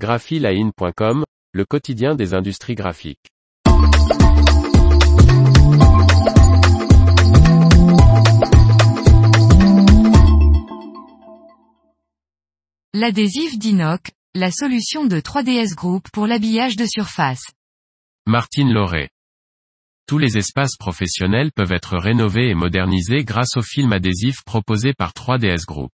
graphiline.com, le quotidien des industries graphiques. L'adhésif Dinoc, la solution de 3DS Group pour l'habillage de surface. Martine Lauré. Tous les espaces professionnels peuvent être rénovés et modernisés grâce au film adhésif proposé par 3DS Group.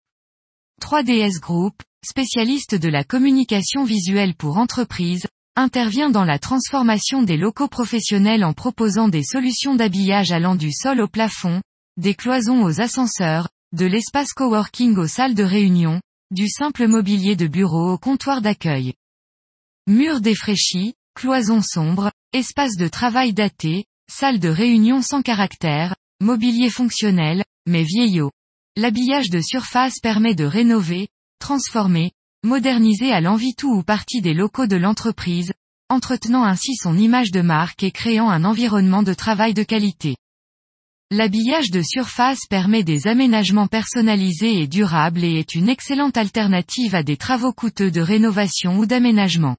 3DS Group, spécialiste de la communication visuelle pour entreprises, intervient dans la transformation des locaux professionnels en proposant des solutions d'habillage allant du sol au plafond, des cloisons aux ascenseurs, de l'espace coworking aux salles de réunion, du simple mobilier de bureau au comptoir d'accueil. Murs défraîchis, cloisons sombres, espace de travail daté, salle de réunion sans caractère, mobilier fonctionnel, mais vieillot. L'habillage de surface permet de rénover, transformer, moderniser à l'envie tout ou partie des locaux de l'entreprise, entretenant ainsi son image de marque et créant un environnement de travail de qualité. L'habillage de surface permet des aménagements personnalisés et durables et est une excellente alternative à des travaux coûteux de rénovation ou d'aménagement.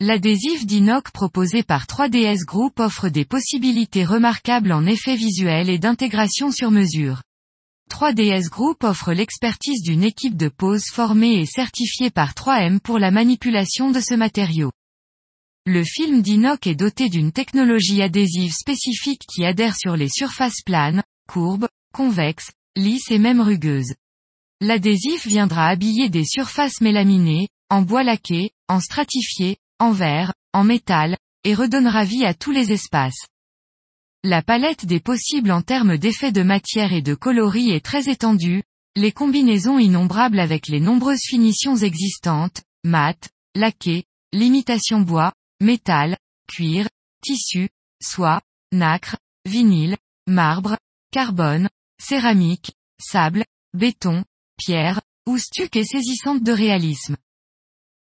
L'adhésif d'inoc proposé par 3DS Group offre des possibilités remarquables en effets visuels et d'intégration sur mesure. 3DS Group offre l'expertise d'une équipe de pose formée et certifiée par 3M pour la manipulation de ce matériau. Le film d'inoc est doté d'une technologie adhésive spécifique qui adhère sur les surfaces planes, courbes, convexes, lisses et même rugueuses. L'adhésif viendra habiller des surfaces mélaminées, en bois laqué, en stratifié, en verre, en métal, et redonnera vie à tous les espaces. La palette des possibles en termes d'effets de matière et de coloris est très étendue, les combinaisons innombrables avec les nombreuses finitions existantes, mat, laqué, limitation bois, métal, cuir, tissu, soie, nacre, vinyle, marbre, carbone, céramique, sable, béton, pierre, ou stuc et saisissante de réalisme.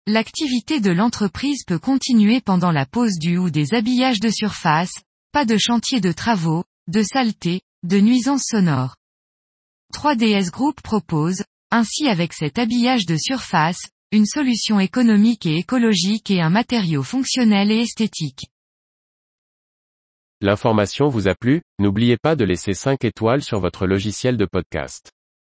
L'activité de l'entreprise peut continuer pendant la pose du ou des habillages de surface, pas de chantier de travaux, de saleté, de nuisances sonores. 3DS Group propose, ainsi avec cet habillage de surface, une solution économique et écologique et un matériau fonctionnel et esthétique. L'information vous a plu, n'oubliez pas de laisser 5 étoiles sur votre logiciel de podcast.